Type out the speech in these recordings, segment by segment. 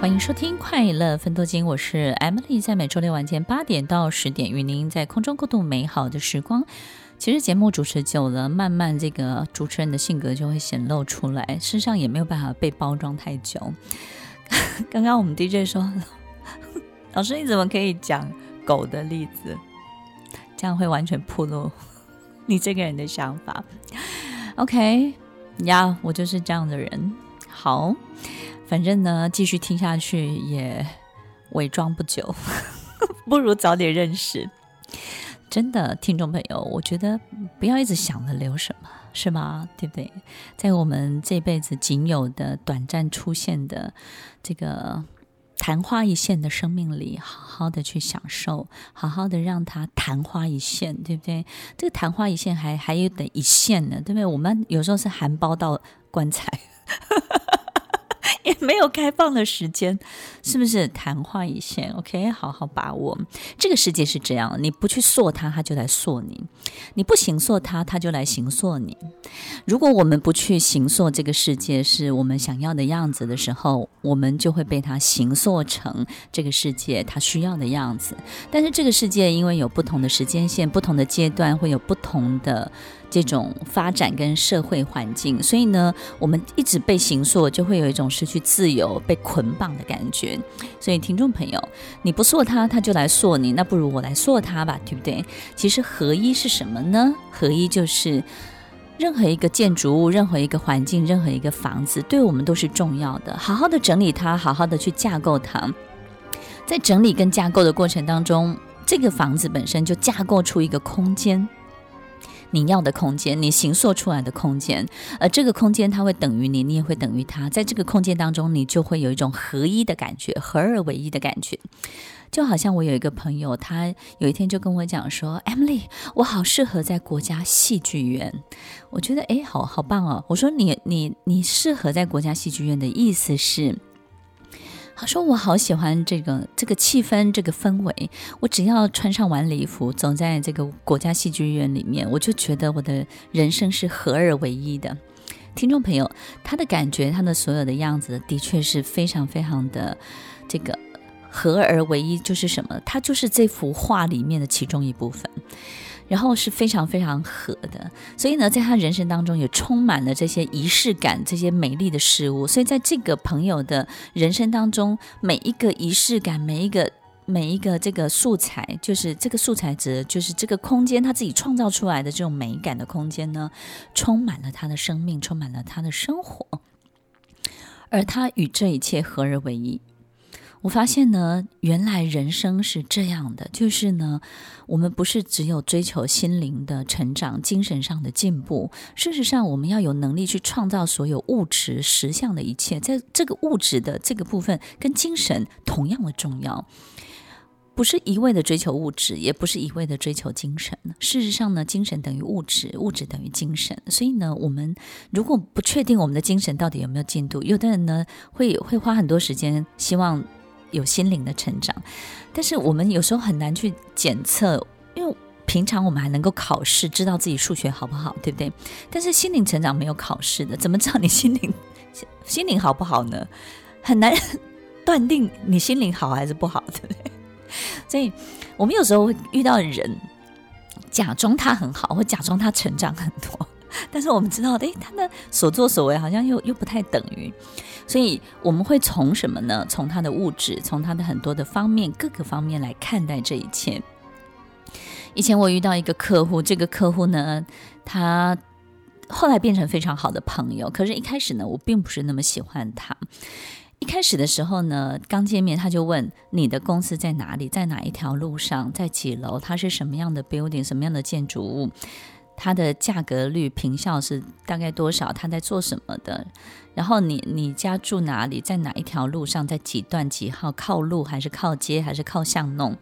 欢迎收听《快乐分多金》，我是 Emily，在每周六晚间八点到十点，与您在空中共度美好的时光。其实节目主持久了，慢慢这个主持人的性格就会显露出来，身上也没有办法被包装太久。刚刚我们 DJ 说：“ 老师，你怎么可以讲狗的例子？这样会完全暴露 你这个人的想法。” OK，呀、yeah，我就是这样的人。好。反正呢，继续听下去也伪装不久，不如早点认识。真的，听众朋友，我觉得不要一直想着留什么，是吗？对不对？在我们这辈子仅有的短暂出现的这个昙花一现的生命里，好好的去享受，好好的让它昙花一现，对不对？这个昙花一现还还有得一现呢，对不对？我们有时候是含苞到棺材。也没有开放的时间，是不是昙花一现？OK，好好把握。这个世界是这样，你不去塑它，它就来塑你；你不形塑它，它就来形塑你。如果我们不去形塑这个世界是我们想要的样子的时候，我们就会被它形塑成这个世界它需要的样子。但是这个世界因为有不同的时间线、不同的阶段，会有不同的。这种发展跟社会环境，所以呢，我们一直被形塑，就会有一种失去自由、被捆绑的感觉。所以，听众朋友，你不塑它，它就来塑你，那不如我来塑它吧，对不对？其实合一是什么呢？合一就是任何一个建筑物、任何一个环境、任何一个房子，对我们都是重要的。好好的整理它，好好的去架构它，在整理跟架构的过程当中，这个房子本身就架构出一个空间。你要的空间，你形塑出来的空间，而这个空间它会等于你，你也会等于它。在这个空间当中，你就会有一种合一的感觉，合二为一的感觉。就好像我有一个朋友，他有一天就跟我讲说：“Emily，我好适合在国家戏剧院。”我觉得诶，好好棒哦。我说你你你适合在国家戏剧院的意思是？他说：“我好喜欢这个这个气氛，这个氛围。我只要穿上晚礼服，走在这个国家戏剧院里面，我就觉得我的人生是合二为一的。”听众朋友，他的感觉，他的所有的样子，的确是非常非常的这个合而为一。就是什么？他就是这幅画里面的其中一部分。然后是非常非常合的，所以呢，在他人生当中也充满了这些仪式感、这些美丽的事物。所以在这个朋友的人生当中，每一个仪式感，每一个每一个这个素材，就是这个素材者，就是这个空间，他自己创造出来的这种美感的空间呢，充满了他的生命，充满了他的生活，而他与这一切合而为一。我发现呢，原来人生是这样的，就是呢，我们不是只有追求心灵的成长、精神上的进步，事实上，我们要有能力去创造所有物质实相的一切，在这个物质的这个部分，跟精神同样的重要，不是一味的追求物质，也不是一味的追求精神。事实上呢，精神等于物质，物质等于精神。所以呢，我们如果不确定我们的精神到底有没有进度，有的人呢会会花很多时间，希望。有心灵的成长，但是我们有时候很难去检测，因为平常我们还能够考试，知道自己数学好不好，对不对？但是心灵成长没有考试的，怎么知道你心灵 心灵好不好呢？很难 断定你心灵好还是不好，对不对？所以我们有时候会遇到人，假装他很好，或假装他成长很多，但是我们知道，诶，他的所作所为好像又又不太等于。所以我们会从什么呢？从他的物质，从他的很多的方面，各个方面来看待这一切。以前我遇到一个客户，这个客户呢，他后来变成非常好的朋友。可是，一开始呢，我并不是那么喜欢他。一开始的时候呢，刚见面他就问：“你的公司在哪里？在哪一条路上？在几楼？它是什么样的 building？什么样的建筑物？它的价格率、坪效是大概多少？他在做什么的？”然后你你家住哪里？在哪一条路上？在几段几号？靠路还是靠街？还是靠巷弄？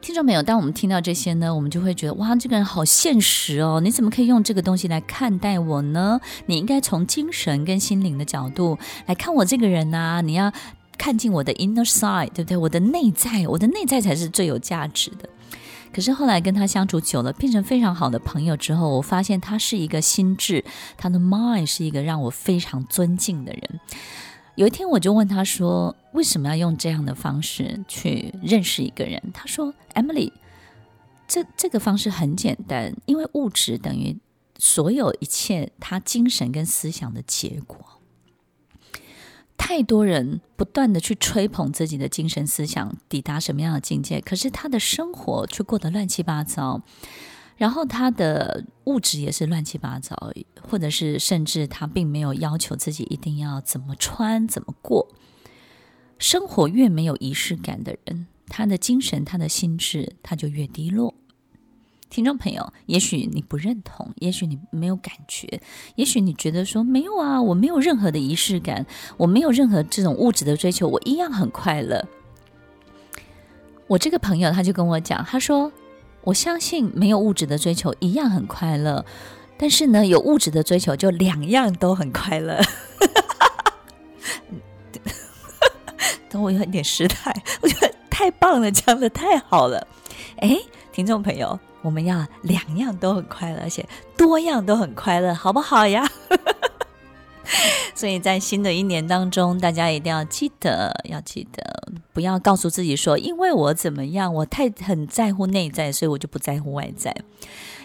听众朋友，当我们听到这些呢，我们就会觉得哇，这个人好现实哦！你怎么可以用这个东西来看待我呢？你应该从精神跟心灵的角度来看我这个人啊！你要看进我的 inner side，对不对？我的内在，我的内在才是最有价值的。可是后来跟他相处久了，变成非常好的朋友之后，我发现他是一个心智，他的 mind 是一个让我非常尊敬的人。有一天我就问他说：“为什么要用这样的方式去认识一个人？”他说：“Emily，这这个方式很简单，因为物质等于所有一切他精神跟思想的结果。太多人不断的去吹捧自己的精神思想抵达什么样的境界，可是他的生活却过得乱七八糟。”然后他的物质也是乱七八糟，或者是甚至他并没有要求自己一定要怎么穿怎么过。生活越没有仪式感的人，他的精神、他的心智他就越低落。听众朋友，也许你不认同，也许你没有感觉，也许你觉得说没有啊，我没有任何的仪式感，我没有任何这种物质的追求，我一样很快乐。我这个朋友他就跟我讲，他说。我相信没有物质的追求一样很快乐，但是呢，有物质的追求就两样都很快乐。等我有一点失态，我觉得太棒了，讲的太好了。哎，听众朋友，我们要两样都很快乐，而且多样都很快乐，好不好呀？所以在新的一年当中，大家一定要记得，要记得，不要告诉自己说，因为我怎么样，我太很在乎内在，所以我就不在乎外在。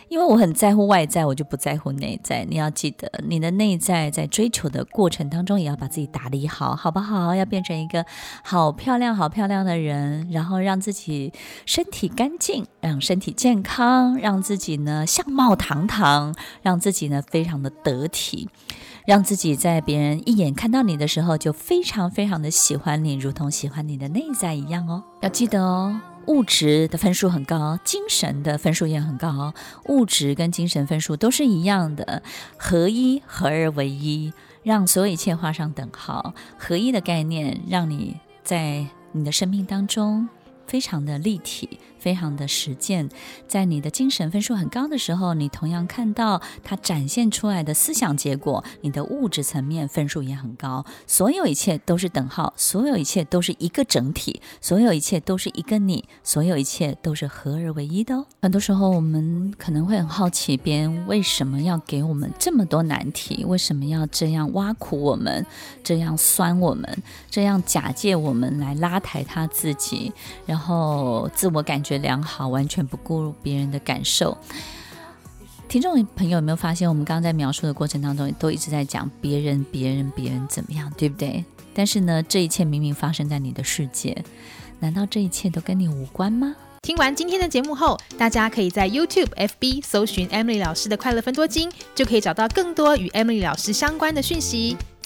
因为我很在乎外在，我就不在乎内在。你要记得，你的内在在追求的过程当中，也要把自己打理好，好不好？要变成一个好漂亮、好漂亮的人，然后让自己身体干净，让身体健康，让自己呢相貌堂堂，让自己呢非常的得体。让自己在别人一眼看到你的时候，就非常非常的喜欢你，如同喜欢你的内在一样哦。要记得哦，物质的分数很高，精神的分数也很高。物质跟精神分数都是一样的，合一，合二为一，让所有一切画上等号。合一的概念，让你在你的生命当中非常的立体。非常的实践，在你的精神分数很高的时候，你同样看到它展现出来的思想结果，你的物质层面分数也很高。所有一切都是等号，所有一切都是一个整体，所有一切都是一个你，所有一切都是合二为一的哦。很多时候，我们可能会很好奇，别人为什么要给我们这么多难题？为什么要这样挖苦我们，这样酸我们，这样假借我们来拉抬他自己，然然后自我感觉良好，完全不顾别人的感受。听众朋友有没有发现，我们刚刚在描述的过程当中，都一直在讲别人、别人、别人怎么样，对不对？但是呢，这一切明明发生在你的世界，难道这一切都跟你无关吗？听完今天的节目后，大家可以在 YouTube、FB 搜寻 Emily 老师的快乐分多金，就可以找到更多与 Emily 老师相关的讯息。